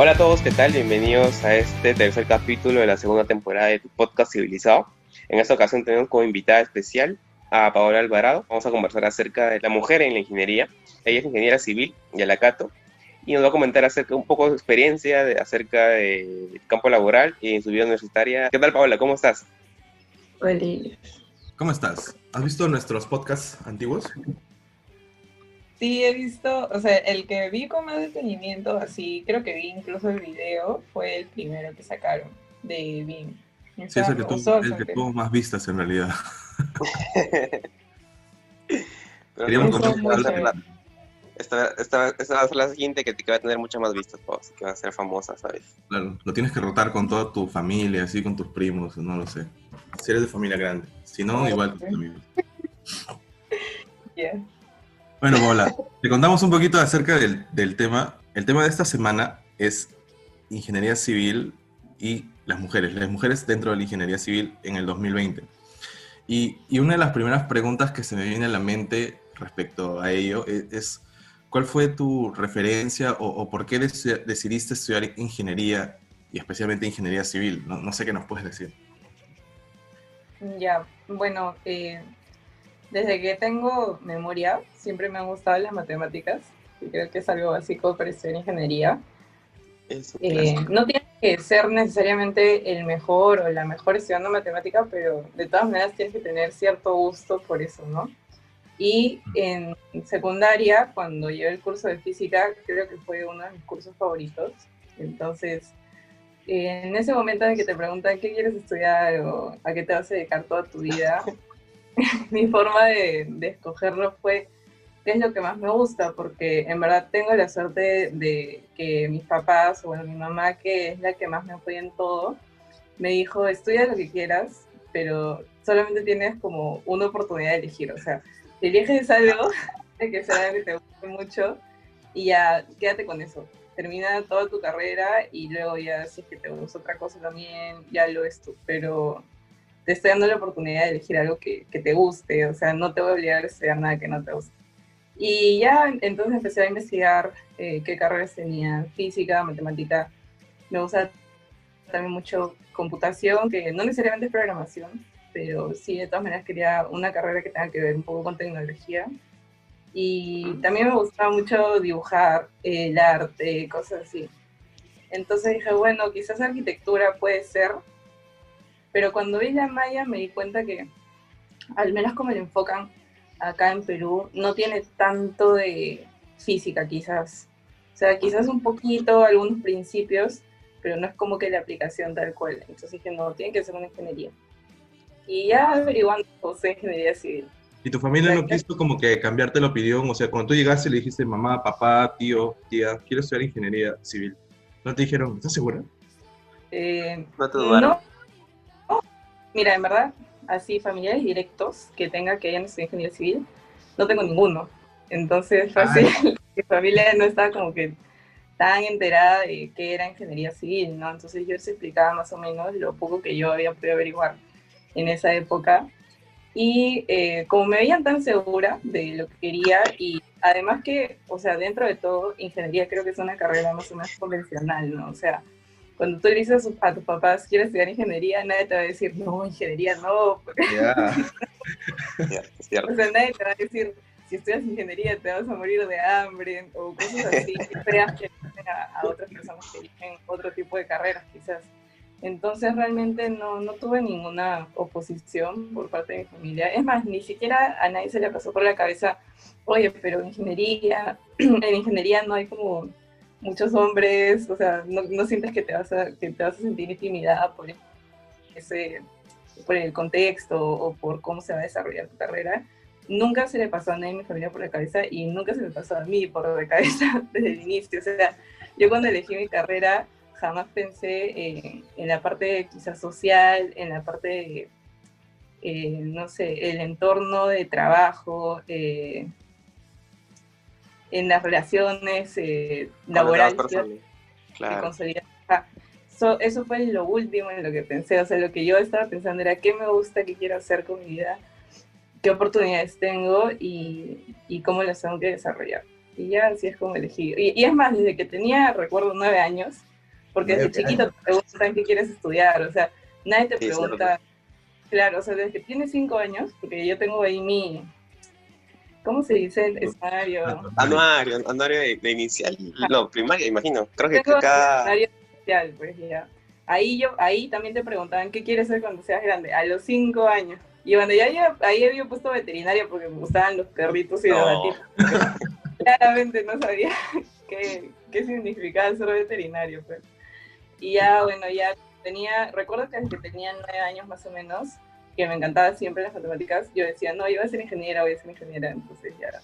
Hola a todos, ¿qué tal? Bienvenidos a este tercer capítulo de la segunda temporada de tu podcast Civilizado. En esta ocasión tenemos como invitada especial a Paola Alvarado. Vamos a conversar acerca de la mujer en la ingeniería. Ella es ingeniera civil de Alacato y nos va a comentar acerca un poco de su experiencia de, acerca del campo laboral y en su vida universitaria. ¿Qué tal, Paola? ¿Cómo estás? Hola. ¿Cómo estás? ¿Has visto nuestros podcasts antiguos? Sí, he visto, o sea, el que vi con más detenimiento, así, creo que vi incluso el video, fue el primero que sacaron de BIM. Sí, es el que, tuvo, el que tuvo más vistas en realidad. Queríamos contar esta, esta, esta, va a ser la siguiente que, que va a tener muchas más vistas, pues, que va a ser famosa, ¿sabes? Claro, lo tienes que rotar con toda tu familia, así con tus primos, no lo sé. Si eres de familia grande. Si no, igual tus amigos. Yeah. Bueno, Bola, te contamos un poquito acerca del, del, tema. El tema de esta semana es ingeniería civil y las mujeres, las mujeres dentro de la ingeniería civil en el 2020. Y, y una de las primeras preguntas que se me viene a la mente respecto a ello es, es ¿cuál fue tu referencia o, o por qué decidiste estudiar ingeniería y especialmente ingeniería civil? No, no sé qué nos puedes decir. Ya, bueno, eh, desde que tengo memoria, siempre me han gustado las matemáticas, y creo que es algo básico para estudiar ingeniería. Eh, no tiene que ser necesariamente el mejor o la mejor estudiando matemática, pero de todas maneras tienes que tener cierto gusto por eso, ¿no? Y en secundaria, cuando llevé el curso de física, creo que fue uno de mis cursos favoritos. Entonces, en ese momento en que te preguntan qué quieres estudiar o a qué te vas a dedicar toda tu vida, mi forma de, escogerlo fue qué es lo que más me gusta, porque en verdad tengo la suerte de que mis papás, o mi mamá, que es la que más me apoya en todo, me dijo, estudia lo que quieras, pero solamente tienes como una oportunidad de elegir, o sea, eliges algo de que sea que te guste mucho y ya quédate con eso. Termina toda tu carrera y luego ya si es que te gusta otra cosa también, ya lo es tú, pero te estoy dando la oportunidad de elegir algo que, que, te guste, o sea, no te voy a obligar a estudiar nada que no te guste. Y ya entonces empecé a investigar eh, qué carreras tenía, física, matemática, me gusta también mucho computación, que no necesariamente es programación, pero sí, de todas maneras quería una carrera que tenga que ver un poco con tecnología. Y también me gustaba mucho dibujar, eh, el arte, cosas así. Entonces dije, bueno, quizás arquitectura puede ser, pero cuando vi la malla me di cuenta que, al menos como lo enfocan acá en Perú, no tiene tanto de física quizás. O sea, quizás un poquito, algunos principios, pero no es como que la aplicación tal cual. Entonces dije, no, tiene que ser una ingeniería. Y ya averiguando, soy ingeniería civil. ¿Y tu familia no quiso como que cambiarte la opinión? O sea, cuando tú llegaste le dijiste, mamá, papá, tío, tía, quiero estudiar ingeniería civil. ¿No te dijeron, estás segura? Eh, no te dudaron. Mira, en verdad, así familiares directos que tenga que hayan estudiado ingeniería civil, no tengo ninguno. Entonces, fácil, mi familia no estaba como que tan enterada de qué era ingeniería civil, ¿no? Entonces yo les explicaba más o menos lo poco que yo había podido averiguar en esa época. Y eh, como me veían tan segura de lo que quería y además que, o sea, dentro de todo, ingeniería creo que es una carrera más o menos convencional, ¿no? O sea, cuando tú le dices a tus papás, quiero estudiar ingeniería, nadie te va a decir, no, ingeniería no. Yeah. yeah, o sea, nadie te va a decir, si estudias ingeniería te vas a morir de hambre o cosas así. Esperas que a, a otras personas que eligen otro tipo de carreras, quizás. Entonces realmente no, no tuve ninguna oposición por parte de mi familia. Es más, ni siquiera a nadie se le pasó por la cabeza, oye, pero ingeniería, en ingeniería no hay como muchos hombres, o sea, no, no, sientes que te, vas a, que te vas a sentir intimidada por, ese, por el contexto o por cómo se va a desarrollar tu carrera. Nunca se le pasó a nadie en mi familia por la cabeza y nunca se me pasó a mí por la cabeza desde el inicio. O sea, yo cuando elegí mi carrera jamás pensé en la parte quizás social, en la parte de, eh, no sé, el entorno de trabajo, eh, en las relaciones eh, laborales claro. So, eso fue lo último en lo que pensé, o sea, lo que yo estaba pensando era qué me gusta, qué quiero hacer con mi vida, qué oportunidades tengo y, y cómo las tengo que desarrollar. Y ya así es como elegí. Y, y, es más, desde que tenía, recuerdo, nueve años, porque desde chiquito te preguntan qué quieres estudiar, o sea, nadie te pregunta, claro, o sea, desde que tienes cinco años, porque yo tengo ahí mi, ¿cómo se dice? Anuario. Anuario, anuario de, inicial, no, primaria, imagino, creo que cada... Anuario inicial, pues ya. Ahí, yo, ahí también te preguntaban, ¿qué quieres ser cuando seas grande? A los cinco años. Y cuando ya yo, ahí había puesto veterinaria porque me gustaban los perritos y los gatitos. Claramente no sabía qué, qué significaba ser veterinario, pues. Y ya, bueno, ya tenía, recuerdo que desde que tenía nueve años más o menos, que me encantaba siempre las matemáticas, yo decía, no, yo voy a ser ingeniera, voy a ser ingeniera, entonces ya.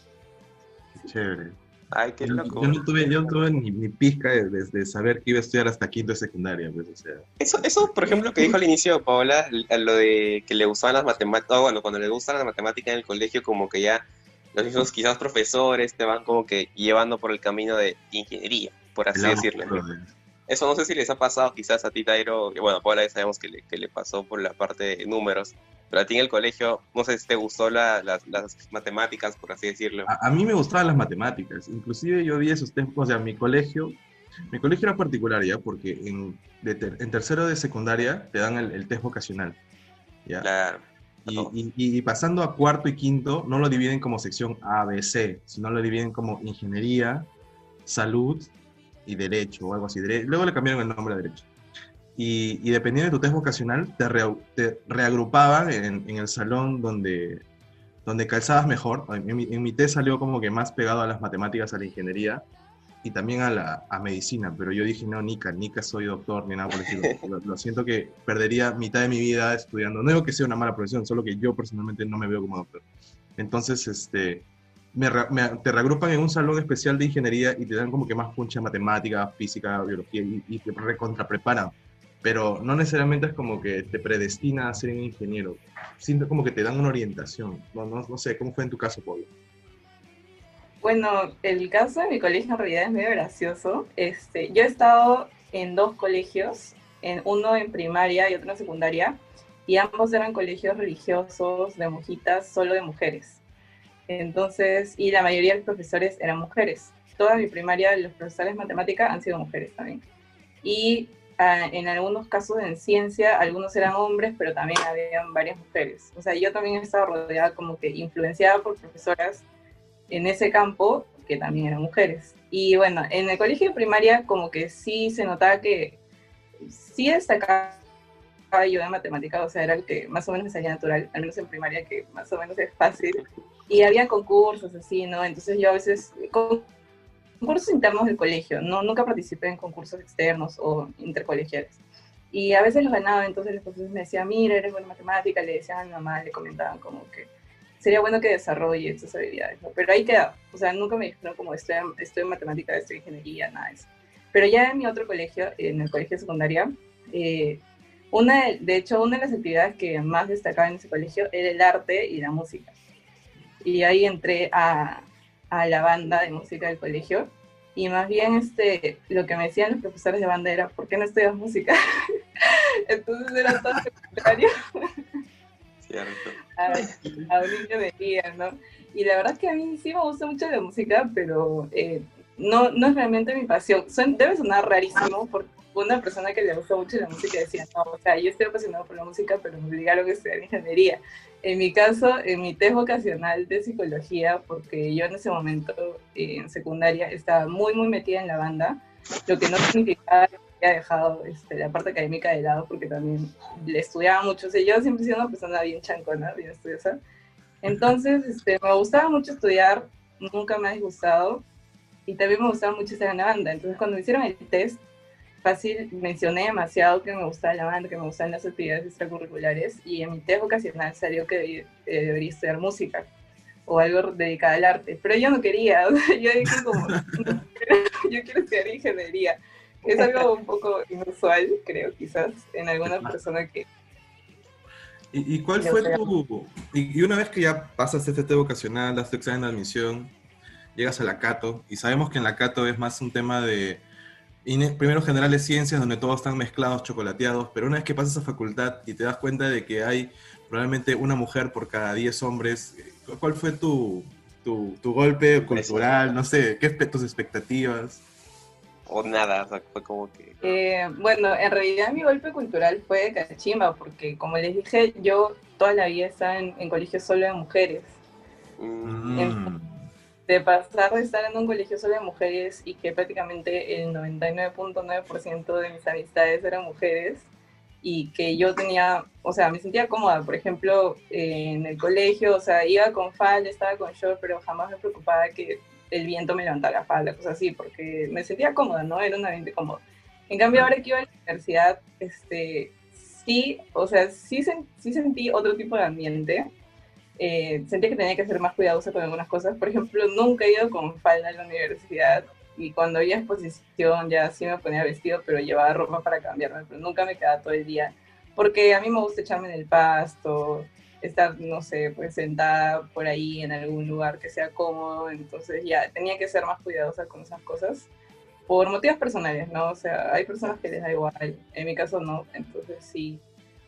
Chévere. Ay, qué loco. Yo, no tuve, yo no tuve ni, ni pizca de, saber que iba a estudiar hasta quinto de secundaria, pues, o sea. Eso, eso, por ejemplo, que dijo al inicio Paola, lo de que le gustaban las matemáticas, bueno, cuando le gustan las matemáticas en el colegio, como que ya los mismos quizás profesores te van como que llevando por el camino de ingeniería, por así decirlo. Eso no sé si les ha pasado quizás a ti, Tairo, que bueno, Paola ya sabemos que le, que le pasó por la parte de números, pero a ti en el colegio, no sé si te gustó las matemáticas, por así decirlo. A, mí me gustaban las matemáticas, inclusive yo vi esos tiempos, o sea, mi colegio, mi colegio era particular ya, porque en, en tercero de secundaria te dan el, test vocacional, ¿ya? Claro. Y, y, pasando a cuarto y quinto, no lo dividen como sección A, B, C, sino lo dividen como ingeniería, salud y derecho o algo así. Luego le cambiaron el nombre a derecho. Y, y dependiendo de tu test vocacional, te, te reagrupaban en, en, el salón donde, donde calzabas mejor. En mi, en mi, test salió como que más pegado a las matemáticas, a la ingeniería y también a la a medicina. Pero yo dije, no, Nica, Nica soy doctor, ni nada por el lo, lo, siento que perdería mitad de mi vida estudiando. No digo que sea una mala profesión, solo que yo personalmente no me veo como doctor. Entonces, este, te reagrupan en un salón especial de ingeniería y te dan como que más puncha en matemática, física, biología y, te recontrapreparan. Pero no necesariamente es como que te predestina a ser un ingeniero. Siento como que te dan una orientación. No, no, no sé, ¿cómo fue en tu caso, Pablo? Bueno, el caso de mi colegio en realidad es medio gracioso. Este, yo he estado en dos colegios, en uno en primaria y otro en secundaria, y ambos eran colegios religiosos de monjitas, solo de mujeres. Entonces, y la mayoría de los profesores eran mujeres. Toda mi primaria, los profesores de matemática han sido mujeres también. Y ah, en algunos casos en ciencia, algunos eran hombres, pero también habían varias mujeres. O sea, yo también estaba rodeada como que influenciada por profesoras en ese campo que también eran mujeres. Y bueno, en el colegio de primaria como que sí se notaba que sí destacaba yo de matemática, o sea, era el que más o menos me salía natural, al menos en primaria, que más o menos es fácil y había concursos así, ¿no? Entonces yo a veces, concursos internos del colegio, no, nunca participé en concursos externos o intercolegiales. Y a veces los ganaba, entonces los profesores me decían, mira, eres buena matemática, le decían a mi mamá, le comentaban como que sería bueno que desarrolle esas habilidades, ¿no? Pero ahí queda, o sea, nunca me dijeron como estoy, estoy en matemática, estoy en ingeniería, nada de eso. Pero ya en mi otro colegio, en el colegio secundaria, eh, una de, de hecho, una de las actividades que más destacaba en ese colegio era el arte y la música y ahí entré a, a, la banda de música del colegio. Y más bien este, lo que me decían los profesores de banda era, ¿por qué no estudias música? Entonces era todo secundario. Cierto. A, a, un niño día, ¿no? Y la verdad es que a mí sí me gusta mucho la música, pero eh, no, no es realmente mi pasión. debe sonar rarísimo porque una persona que le gusta mucho la música decía, no, o sea, yo estoy apasionado por la música, pero me obligaron a estudiar ingeniería. En mi caso, en mi test vocacional de psicología, porque yo en ese momento, eh, en secundaria, estaba muy, muy metida en la banda, lo que no significaba que había dejado este, la parte académica de lado, porque también le estudiaba mucho. O sea, yo siempre he sido una persona bien chancona, bien estudiosa. Entonces, este, me gustaba mucho estudiar, nunca me ha disgustado, y también me gustaba mucho estar en la banda. Entonces, cuando me hicieron el test, fácil mencioné demasiado que me gustaba la banda, que me gustan las actividades extracurriculares y en mi test vocacional salió que eh, debería estudiar música o algo dedicado al arte, pero yo no quería, yo dije como, yo quiero estudiar ingeniería. Es algo un poco inusual, creo, quizás, en alguna persona que... ¿Y, y cuál fue tu... Y, una vez que ya pasas este test vocacional, das tu examen de admisión, llegas a la Cato, y sabemos que en la Cato es más un tema de primero generales ciencias, donde todos están mezclados, chocolateados, pero una vez que pasas a facultad y te das cuenta de que hay probablemente una mujer por cada 10 hombres, ¿cuál fue tu, tu, golpe cultural? No sé, ¿qué tus expectativas? o nada? O sea, fue como que... Eh, bueno, en realidad mi golpe cultural fue de cachimba, porque como les dije, yo toda la vida estaba en, en colegio solo de mujeres. Mm. De pasar de estar en un colegio solo de mujeres y que prácticamente el 99.9% de mis amistades eran mujeres, y que yo tenía, o sea, me sentía cómoda, por ejemplo, en el colegio, o sea, iba con falda, estaba con short, pero jamás me preocupaba que el viento me levantara la falda, cosas así, porque me sentía cómoda, ¿no? Era un ambiente cómodo. En cambio, ahora que iba a la universidad, este, sí, o sea, sí, sí sentí otro tipo de ambiente. Eh, sentía que tenía que ser más cuidadosa con algunas cosas. Por ejemplo, nunca he ido con falda a la universidad y cuando había exposición ya sí me ponía vestido, pero llevaba ropa para cambiarme, pero nunca me quedaba todo el día, porque a mí me gusta echarme en el pasto, estar, no sé, pues sentada por ahí en algún lugar que sea cómodo, entonces ya tenía que ser más cuidadosa con esas cosas, por motivos personales, ¿no? O sea, hay personas que les da igual, en mi caso no, entonces sí,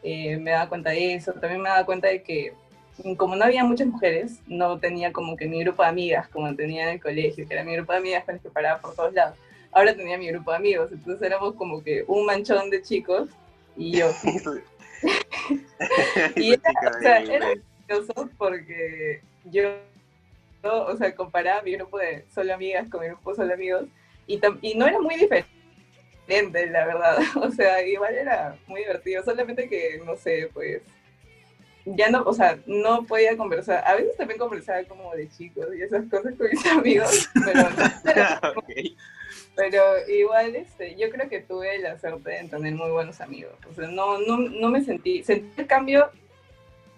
eh, me daba cuenta de eso, también me daba cuenta de que como no había muchas mujeres, no tenía como que mi grupo de amigas, como tenía en el colegio, que era mi grupo de amigas con las que paraba por todos lados. Ahora tenía mi grupo de amigos, entonces éramos como que un manchón de chicos y yo. y era, o sea, era gracioso porque yo, o sea, comparaba mi grupo de solo amigas con mi grupo de solo amigos y, y no era muy diferente la verdad. O sea, igual era muy divertido, solamente que, no sé, pues ya no, o sea, no podía conversar. A veces también conversaba como de chicos y esas cosas con mis amigos, pero, pero igual este, yo creo que tuve la suerte de tener muy buenos amigos. O sea, no, no, no me sentí, sentí el cambio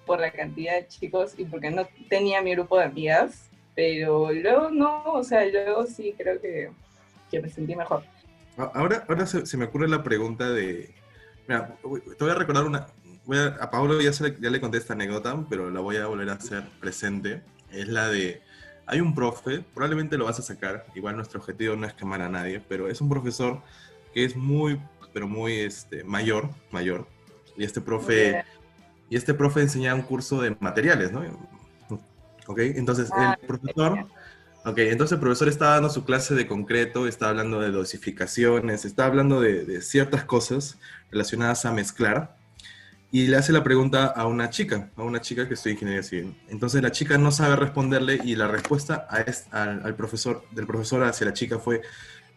por la cantidad de chicos y porque no tenía mi grupo de amigas, pero luego no, o sea, luego sí creo que, que me sentí mejor. Ahora, ahora se, se me ocurre la pregunta de, mira, te voy a recordar una, a, Pablo ya, ya le conté esta anécdota, pero la voy a volver a hacer presente. Es la de, hay un profe, probablemente lo vas a sacar, igual nuestro objetivo no es quemar a nadie, pero es un profesor que es muy, pero muy este, mayor, mayor. Y este profe, y este profe enseña un curso de materiales, ¿no? Ok, entonces el ah, profesor... Ok, entonces el profesor está dando su clase de concreto, está hablando de dosificaciones, está hablando de, de ciertas cosas relacionadas a mezclar y le hace la pregunta a una chica, a una chica que estudia ingeniería civil. Entonces la chica no sabe responderle y la respuesta a al, profesor, del profesor hacia la chica fue,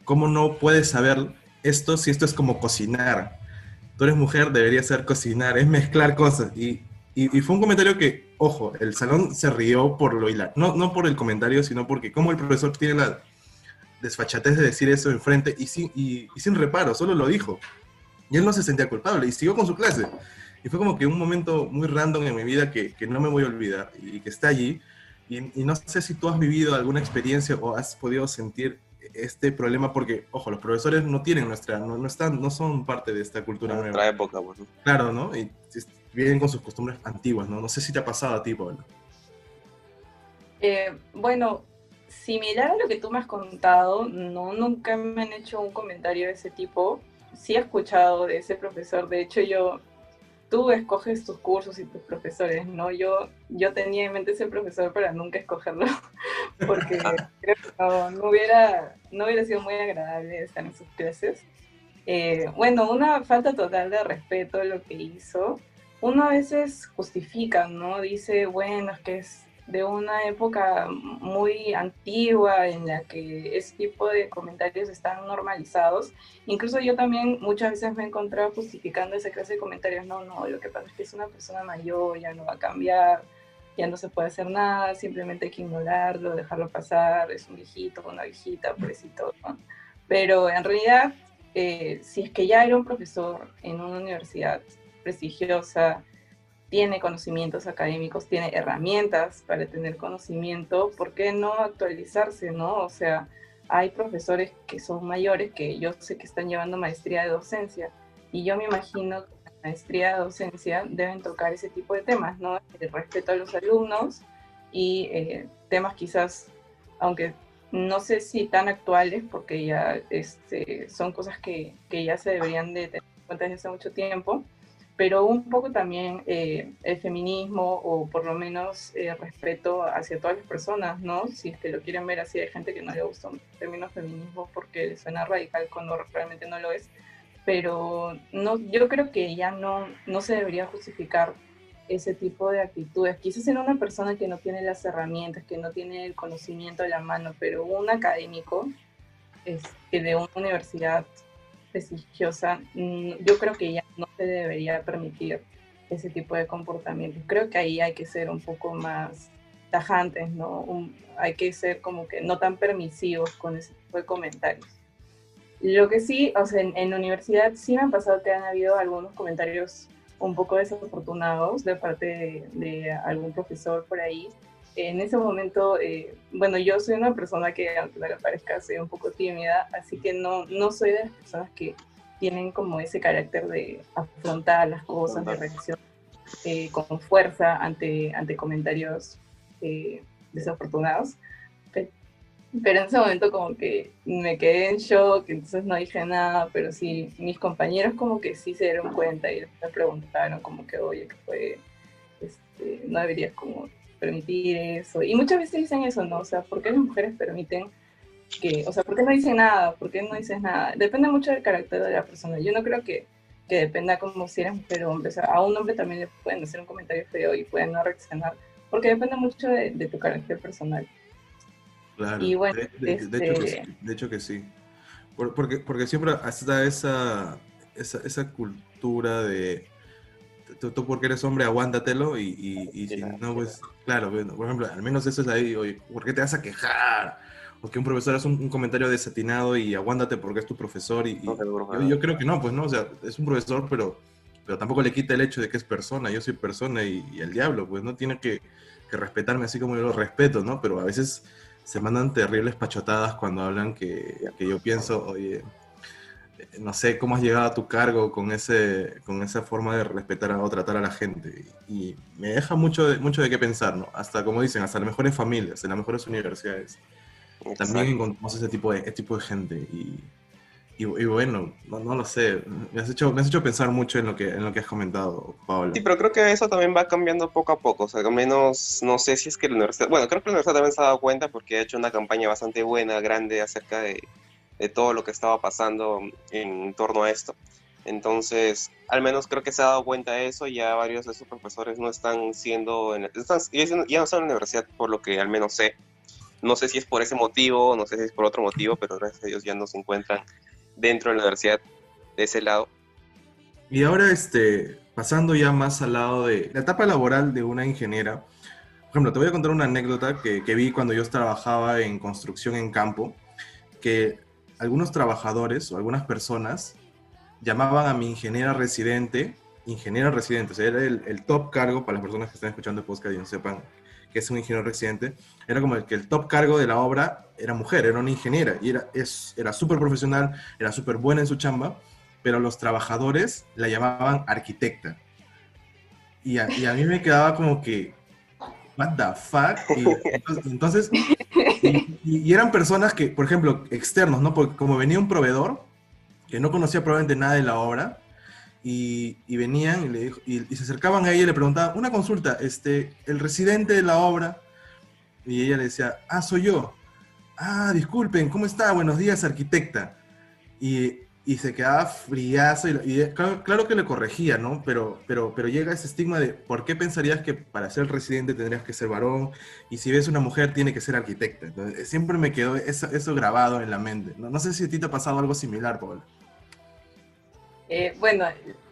¿cómo no puedes saber esto si esto es como cocinar? Tú eres mujer, debería ser cocinar, es mezclar cosas. Y, y, fue un comentario que, ojo, el salón se rió por lo hilar. No, no por el comentario, sino porque como el profesor tiene la desfachatez de decir eso enfrente y sin, y, y sin reparo, solo lo dijo. Y él no se sentía culpable y siguió con su clase. Y fue como que un momento muy random en mi vida que, que no me voy a olvidar y que está allí. Y, y, no sé si tú has vivido alguna experiencia o has podido sentir este problema, porque, ojo, los profesores no tienen nuestra, no, no están, no son parte de esta cultura nueva. Nuestra época, bueno. Claro, ¿no? Y vienen con sus costumbres antiguas, ¿no? No sé si te ha pasado a ti, Pablo. Eh, bueno, similar a lo que tú me has contado, no, nunca me han hecho un comentario de ese tipo. Sí he escuchado de ese profesor, de hecho yo tú escoges tus cursos y tus profesores, ¿no? Yo, yo tenía en mente ese profesor para nunca escogerlo, porque creo que no, hubiera, no hubiera sido muy agradable estar en sus clases. Eh, bueno, una falta total de respeto a lo que hizo. Uno a veces justifica, ¿no? Dice, bueno, es que es de una época muy antigua en la que ese tipo de comentarios están normalizados. Incluso yo también muchas veces me he encontrado justificando esa clase de comentarios. No, no, lo que pasa es que es una persona mayor, ya no va a cambiar, ya no se puede hacer nada, simplemente hay que ignorarlo, dejarlo pasar, es un viejito, una viejita, pobrecito. ¿no? Pero en realidad, eh, si es que ya era un profesor en una universidad prestigiosa, tiene conocimientos académicos, tiene herramientas para tener conocimiento, ¿por qué no actualizarse, no? O sea, hay profesores que son mayores que yo sé que están llevando maestría de docencia y yo me imagino que la maestría de docencia deben tocar ese tipo de temas, ¿no? El respeto a los alumnos y eh, temas quizás, aunque no sé si tan actuales, porque ya este, son cosas que, que ya se deberían de tener en cuenta desde hace mucho tiempo, pero un poco también eh, el feminismo o por lo menos eh, respeto hacia todas las personas, ¿no? Si es que lo quieren ver así, hay gente que no le gusta el término feminismo porque suena radical cuando realmente no lo es, pero no, yo creo que ya no, no se debería justificar ese tipo de actitudes. Quizás en una persona que no tiene las herramientas, que no tiene el conocimiento de la mano, pero un académico es, que de una universidad prestigiosa, mm, yo creo que ya no se debería permitir ese tipo de comportamientos. Creo que ahí hay que ser un poco más tajantes, ¿no? hay que ser como que no tan permisivos con ese tipo de comentarios. Lo que sí, o sea, en, la universidad sí me han pasado que han habido algunos comentarios un poco desafortunados de parte de algún profesor por ahí, en ese momento, eh, bueno, yo soy una persona que, aunque no le parezca, soy un poco tímida, así que no, no soy de las personas que tienen como ese carácter de afrontar las cosas, de reacción eh, con fuerza ante, ante comentarios eh, desafortunados. Pero en ese momento como que me quedé en shock, entonces no dije nada, pero sí, mis compañeros como que sí se dieron cuenta y me preguntaron como que, oye, que fue, este, no deberías como permitir eso. Y muchas veces dicen eso, ¿no? O sea, ¿por qué las mujeres permiten que, o sea, ¿por qué no dicen nada? ¿Por qué no dices nada? Depende mucho del carácter de la persona. Yo no creo que, que dependa como si eres mujer o hombre. O sea, a un hombre también le pueden hacer un comentario feo y pueden no reaccionar, porque depende mucho de, tu carácter personal. Claro, y bueno, de, hecho que, de, hecho que, sí. porque, porque siempre está esa, esa, esa cultura de tú, porque eres hombre, aguántatelo y, y, si no, pues, claro, por ejemplo, al menos eso es ahí, oye, ¿por qué te vas a quejar? Porque un profesor hace un, comentario desatinado y aguántate porque es tu profesor y, yo, creo que no, pues no, o sea, es un profesor, pero, pero tampoco le quita el hecho de que es persona, yo soy persona y, el diablo, pues no tiene que, que, respetarme así como yo lo respeto, ¿no? Pero a veces se mandan terribles pachotadas cuando hablan que, que yo pienso, oye, no sé cómo has llegado a tu cargo con, ese, con esa forma de respetar o tratar a la gente. Y me deja mucho de, mucho de qué pensar, ¿no? Hasta, como dicen, hasta las mejores familias, en las mejores universidades. También encontramos ese tipo de, ese tipo de gente. Y, y, bueno, no, no, lo sé. Me has, hecho, me has hecho pensar mucho en lo, que, en lo que has comentado, Paola. Sí, pero creo que eso también va cambiando poco a poco. O sea, al menos no sé si es que la universidad. Bueno, creo que la universidad también se ha dado cuenta porque ha hecho una campaña bastante buena, grande acerca de de todo lo que estaba pasando en torno a esto. Entonces, al menos creo que se ha dado cuenta de eso, ya varios de esos profesores no están siendo, en, están, ya no están en la universidad por lo que al menos sé. No sé si es por ese motivo, no sé si es por otro motivo, pero gracias a Dios ya no se encuentran dentro de la universidad de ese lado. Y ahora, este, pasando ya más al lado de la etapa laboral de una ingeniera, por ejemplo, te voy a contar una anécdota que, que vi cuando yo trabajaba en construcción en campo, que algunos trabajadores o algunas personas llamaban a mi ingeniera residente, ingeniera residente, o sea, era el, top cargo para las personas que están escuchando el podcast y no sepan que es un ingeniero residente, era como el que el top cargo de la obra era mujer, era una ingeniera, y era era súper profesional, era súper buena en su chamba, pero los trabajadores la llamaban arquitecta. Y a, y a mí me quedaba como que, what the fuck? Y, entonces, y, eran personas que, por ejemplo, externos, ¿no? Porque como venía un proveedor que no conocía probablemente nada de la obra, y, venían y, le y, se acercaban a ella y le preguntaban, una consulta, este, el residente de la obra, y ella le decía, ah, soy yo. Ah, disculpen, ¿cómo está? Buenos días, arquitecta. Y y se quedaba friazo y, claro, que le corregía, ¿no? Pero, pero, pero llega ese estigma de ¿por qué pensarías que para ser residente tendrías que ser varón? Y si ves una mujer tiene que ser arquitecta. Entonces, siempre me quedó eso, grabado en la mente. No, no, sé si a ti te ha pasado algo similar, Paul. Eh, bueno,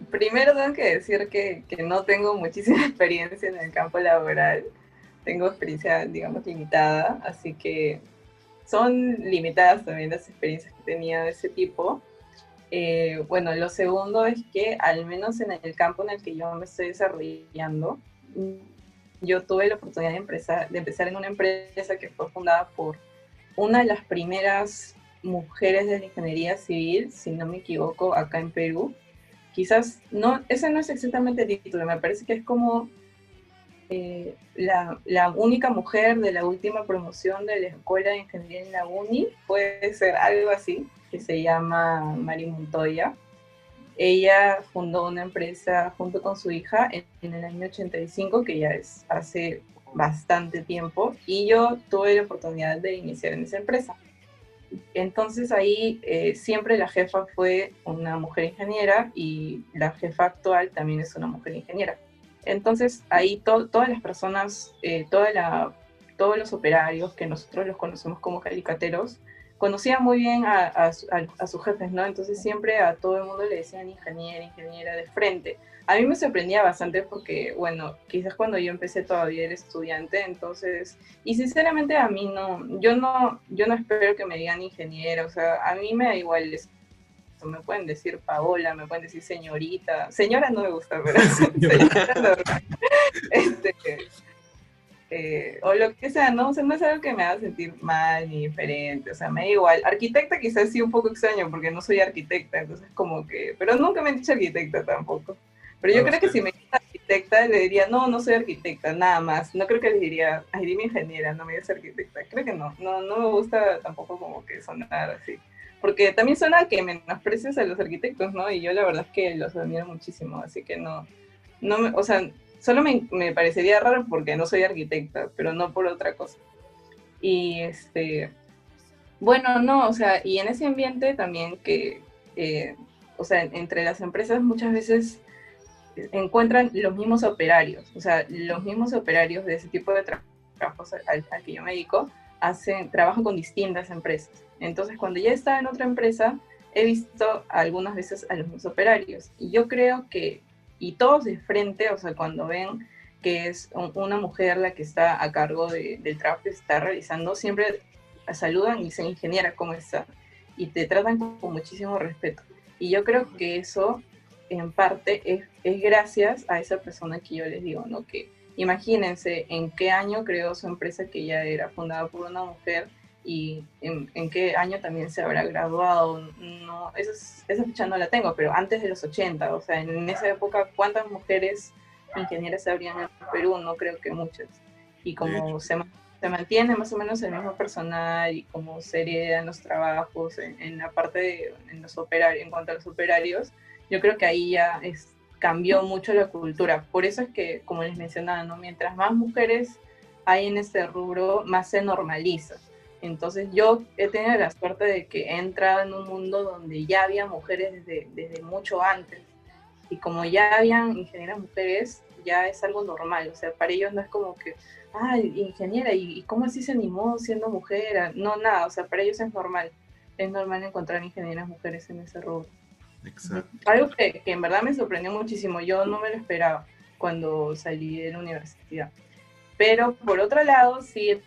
primero tengo que decir que, que no tengo muchísima experiencia en el campo laboral. Tengo experiencia, digamos, limitada, así que son limitadas también las experiencias que tenía de ese tipo eh, bueno, lo segundo es que al menos en el campo en el que yo me estoy desarrollando, yo tuve la oportunidad de empezar, de empezar en una empresa que fue fundada por una de las primeras mujeres de la ingeniería civil, si no me equivoco, acá en Perú. Quizás, no, ese no es exactamente el título, me parece que es como eh, la, la, única mujer de la última promoción de la Escuela de Ingeniería en la UNI, puede ser algo así que se llama Mari Montoya. ella fundó una empresa junto con su hija en, el año 85, que ya es hace bastante tiempo, y yo tuve la oportunidad de iniciar en esa empresa. Entonces ahí eh, siempre la jefa fue una mujer ingeniera y la jefa actual también es una mujer ingeniera. Entonces ahí todas las personas, eh, toda la, todos los operarios que nosotros los conocemos como calicateros, conocían muy bien a, a, sus jefes, ¿no? Entonces siempre a todo el mundo le decían ingeniera, ingeniera de frente. A mí me sorprendía bastante porque, bueno, quizás cuando yo empecé todavía era estudiante, entonces, y sinceramente a mí no, yo no, yo no espero que me digan ingeniera, o sea, a mí me da igual eso. Me pueden decir Paola, me pueden decir señorita. Señora no me gusta, pero señora este, eh, o lo que sea, ¿no? O sea, no es algo que me haga sentir mal ni diferente, o sea, me da igual. Arquitecta quizás sí un poco extraño porque no soy arquitecta, entonces como que, pero nunca me han dicho arquitecta tampoco. Pero yo creo que si me dice arquitecta, le diría, no, no soy arquitecta, nada más. No creo que le diría, ay, dime ingeniera, no me digas arquitecta. Creo que no, no, no me gusta tampoco como que sonar así. Porque también suena que menosprecias a los arquitectos, ¿no? Y yo la verdad es que los admiro muchísimo, así que no, no me, o sea, Solo me, me, parecería raro porque no soy arquitecta, pero no por otra cosa. Y este, bueno, no, o sea, y en ese ambiente también que, eh, o sea, entre las empresas muchas veces encuentran los mismos operarios, o sea, los mismos operarios de ese tipo de trabajos al, al, que yo me dedico, hacen, trabajan con distintas empresas. Entonces, cuando ya estaba en otra empresa, he visto algunas veces a los mismos operarios. Y yo creo que y todos de frente, o sea, cuando ven que es una mujer la que está a cargo del trabajo que está realizando, siempre saludan y dicen, ingeniera, ¿cómo está? Y te tratan con muchísimo respeto. Y yo creo que eso, en parte, es, es gracias a esa persona que yo les digo, ¿no? Que imagínense en qué año creó su empresa que ya era fundada por una mujer y en, qué año también se habrá graduado. No, esa, esa fecha no la tengo, pero antes de los 80, o sea, en esa época, ¿cuántas mujeres ingenieras habrían en Perú? No creo que muchas. Y como se, se, mantiene más o menos el mismo personal y como se heredan los trabajos en, la parte de en los operarios, en cuanto a los operarios, yo creo que ahí ya es, cambió mucho la cultura. Por eso es que, como les mencionaba, ¿no? mientras más mujeres hay en este rubro, más se normaliza entonces yo he tenido la suerte de que he entrado en un mundo donde ya había mujeres desde, desde mucho antes. Y como ya habían ingenieras mujeres, ya es algo normal. O sea, para ellos no es como que, ay, ingeniera, ¿y, cómo así se animó siendo mujer? No, nada, o sea, para ellos es normal. Es normal encontrar ingenieras mujeres en ese rubro. Exacto. Algo que, que en verdad me sorprendió muchísimo. Yo no me lo esperaba cuando salí de la universidad. Pero por otro lado, sí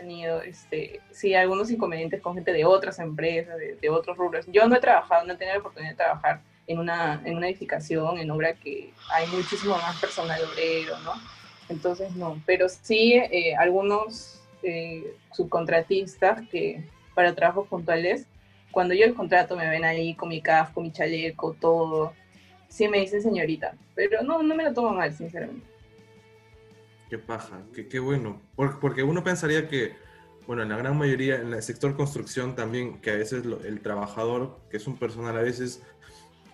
tenido, este, sí, algunos inconvenientes con gente de otras empresas, de, otros rubros. Yo no he trabajado, no he tenido la oportunidad de trabajar en una, en una edificación, en obra que hay muchísimo más personal obrero, ¿no? Entonces, no, pero sí eh, algunos eh, subcontratistas que para trabajos puntuales, cuando yo el contrato me ven ahí con mi casco, mi chaleco, todo, sí me dicen señorita, pero no, no me lo tomo mal, sinceramente. Qué paja, qué, qué bueno. Porque uno pensaría que, bueno, en la gran mayoría, en el sector construcción también, que a veces el trabajador, que es un personal a veces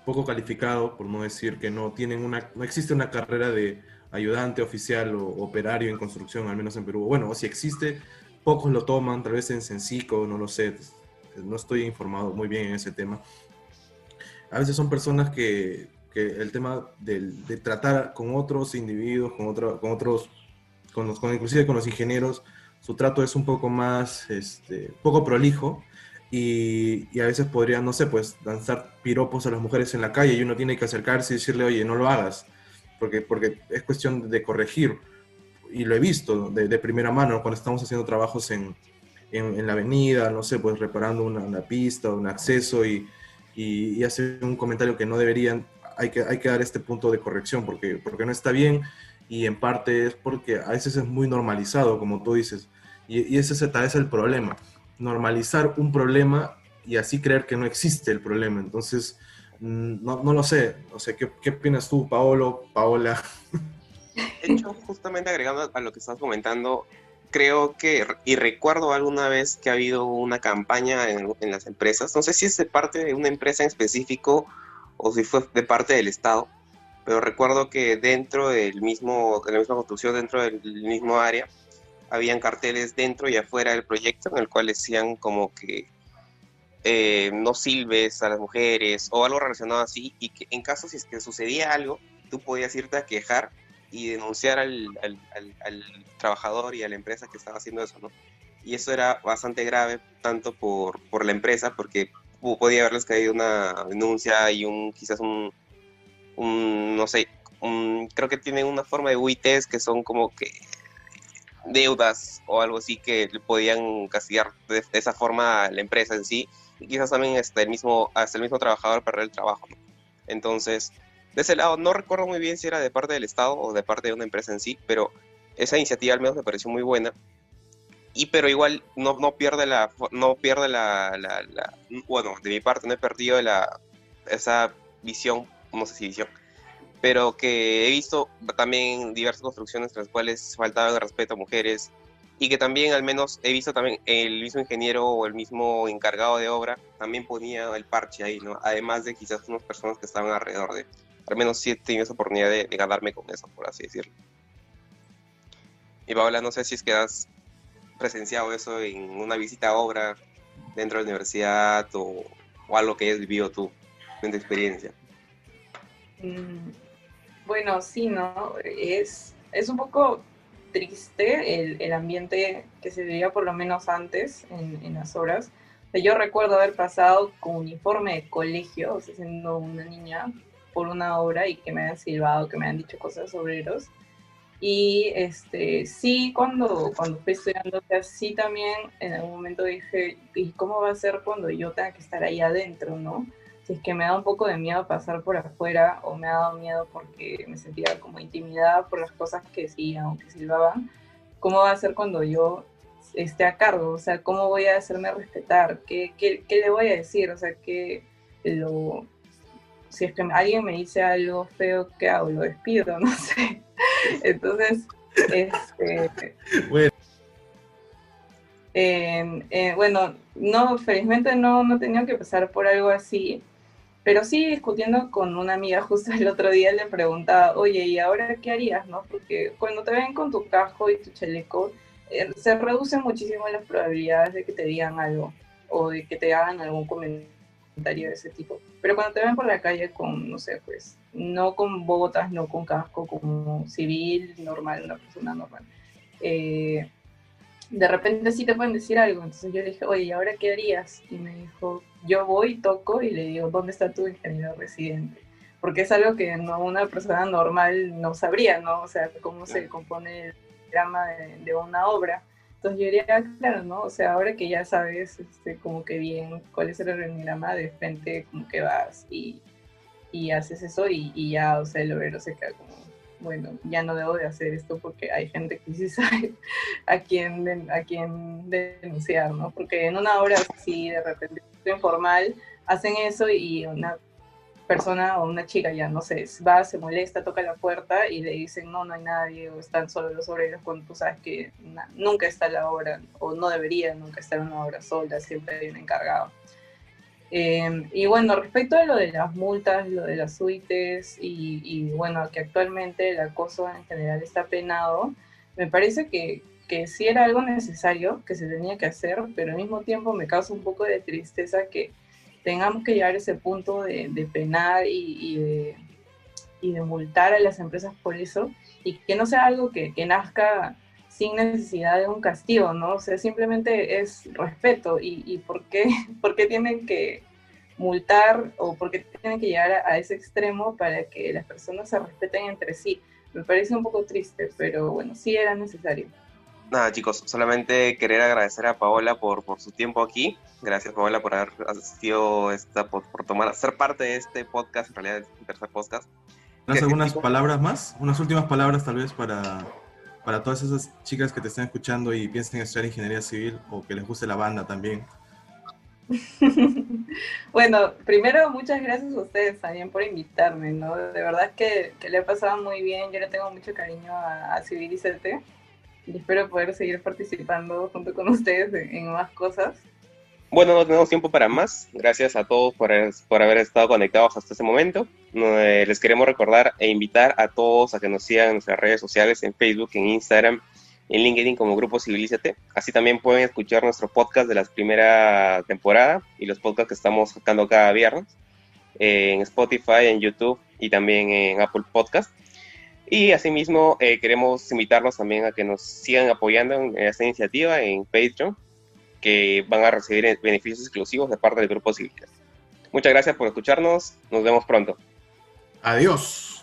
poco calificado, por no decir que no tienen una, no existe una carrera de ayudante oficial o operario en construcción, al menos en Perú. Bueno, o si existe, pocos lo toman, tal vez en Sencico, no lo sé, no estoy informado muy bien en ese tema. A veces son personas que, que el tema de tratar con otros individuos, con, otro, con otros con, inclusive con los ingenieros, su trato es un poco más, este, poco prolijo y, a veces podría, no sé, pues lanzar piropos a las mujeres en la calle y uno tiene que acercarse y decirle, oye, no lo hagas, porque, porque es cuestión de corregir. Y lo he visto de, primera mano cuando estamos haciendo trabajos en, en, la avenida, no sé, pues reparando una, una pista, un acceso y, y, y, un comentario que no deberían, hay que, hay que dar este punto de corrección porque, porque no está bien y en parte es porque a veces es muy normalizado, como tú dices, y, ese tal vez es el problema, normalizar un problema y así creer que no existe el problema. Entonces, mm, no, no lo sé, o sea, ¿qué, ¿qué, opinas tú, Paolo, Paola? De hecho, justamente agregando a lo que estás comentando, creo que, y recuerdo alguna vez que ha habido una campaña en, en las empresas, no sé si es de parte de una empresa en específico o si fue de parte del Estado, pero recuerdo que dentro del mismo, de la misma construcción, dentro del mismo área, habían carteles dentro y afuera del proyecto en el cual decían como que eh, no silbes a las mujeres o algo relacionado así y que en caso si es que sucedía algo, tú podías irte a quejar y denunciar al, al, al, trabajador y a la empresa que estaba haciendo eso, ¿no? Y eso era bastante grave, tanto por, por la empresa, porque podía haberles caído una denuncia y un quizás un, no sé, creo que tienen una forma de UITs que son como que deudas o algo así que podían castigar de, esa forma a la empresa en sí y quizás también hasta el mismo, hasta el mismo trabajador perder el trabajo. Entonces, de ese lado, no recuerdo muy bien si era de parte del Estado o de parte de una empresa en sí, pero esa iniciativa al menos me pareció muy buena. Y pero igual no, no pierde la, no pierde la, bueno, de mi parte no he perdido la, esa visión, no sé si visión, pero que he visto también diversas construcciones en las cuales faltaba el respeto a mujeres y que también al menos he visto también el mismo ingeniero o el mismo encargado de obra también ponía el parche ahí, ¿no? Además de quizás unas personas que estaban alrededor de, al menos sí he tenido esa oportunidad de, ganarme con eso, por así decirlo. Y Paola, no sé si es que has presenciado eso en una visita a obra dentro de la universidad o, o algo que hayas vivido tú en tu experiencia. Mm, bueno, sí, ¿no? Es, es un poco triste el, el, ambiente que se veía por lo menos antes en, las horas. yo recuerdo haber pasado con uniforme de colegio, o siendo una niña, por una obra y que me han silbado, que me han dicho cosas sobre ellos. Y este, sí, cuando, cuando fui estudiando, sí también en algún momento dije, ¿y cómo va a ser cuando yo tenga que estar ahí adentro, no? Si es que me da un poco de miedo pasar por afuera o me ha dado miedo porque me sentía como intimidada por las cosas que decían o que silbaban, ¿cómo va a ser cuando yo esté a cargo? O sea, ¿cómo voy a hacerme respetar? ¿Qué, qué, qué le voy a decir? O sea, que lo... Si es que alguien me dice algo feo, ¿qué hago? Lo despido, no sé. Entonces, este... Bueno. Eh, bueno, no, felizmente no, no tenía que pasar por algo así, pero sí, discutiendo con una amiga justo el otro día, le preguntaba, oye, ¿y ahora qué harías? no Porque cuando te ven con tu casco y tu chaleco, eh, se reducen muchísimo las probabilidades de que te digan algo o de que te hagan algún comentario de ese tipo. Pero cuando te ven por la calle con, no sé, pues, no con botas, no con casco, como civil, normal, una persona normal, eh, de repente sí te pueden decir algo. Entonces yo le dije, oye, ¿y ahora qué harías? Y me dijo, yo voy, toco y le digo, ¿dónde está tu ingeniero residente? Porque es algo que no, una persona normal no sabría, ¿no? O sea, cómo se compone el drama de, una obra. Entonces yo diría, claro, ¿no? O sea, ahora que ya sabes este, como que bien cuál es el organigrama, de frente como que vas y, y haces eso y, y, ya, o sea, el obrero se queda como bueno, ya no debo de hacer esto porque hay gente que sí sabe a quién, a quién denunciar, ¿no? Porque en una obra así, de repente, informal, hacen eso y una persona o una chica ya, no sé, va, se molesta, toca la puerta y le dicen, no, no hay nadie, o están solo los obreros, cuando tú sabes que nunca está la obra, o no debería nunca estar una obra sola, siempre hay un encargado. Em, y bueno, respecto a lo de las multas, lo de las suites y, bueno, que actualmente el acoso en general está penado, me parece que, que sí era algo necesario, que se tenía que hacer, pero al mismo tiempo me causa un poco de tristeza que tengamos que llegar a ese punto de, penar y, de, y, de, multar a las empresas por eso, y que no sea algo que nazca sin necesidad de un castigo, ¿no? O sea, simplemente es respeto y, y ¿por, qué, por, qué, tienen que multar o por qué tienen que llegar a, ese extremo para que las personas se respeten entre sí. Me parece un poco triste, pero bueno, sí era necesario. Nada, chicos, solamente querer agradecer a Paola por, por su tiempo aquí. Gracias, Paola, por haber asistido, esta, por, por tomar, ser parte de este podcast, en realidad, el tercer podcast. ¿Tienes algunas palabras más? Unas últimas palabras, tal vez, para para todas esas chicas que te están escuchando y piensen estudiar ingeniería civil o que les guste la banda también? bueno, primero muchas gracias a ustedes también por invitarme, ¿no? De verdad que, le he pasado muy bien, yo le tengo mucho cariño a, Civil y CT y espero poder seguir participando junto con ustedes en, más cosas. Bueno, no tenemos tiempo para más. Gracias a todos por, por haber estado conectados hasta este momento. Eh, les queremos recordar e invitar a todos a que nos sigan en nuestras redes sociales, en Facebook, en Instagram, en LinkedIn como Grupo Civilízate. Así también pueden escuchar nuestro podcast de la primera temporada y los podcasts que estamos sacando cada viernes eh, en Spotify, en YouTube y también en Apple Podcast. Y asimismo eh, queremos invitarlos también a que nos sigan apoyando en esta iniciativa en Patreon, que van a recibir beneficios exclusivos de parte del Grupo Civilízate. Muchas gracias por escucharnos. Nos vemos pronto. Adiós.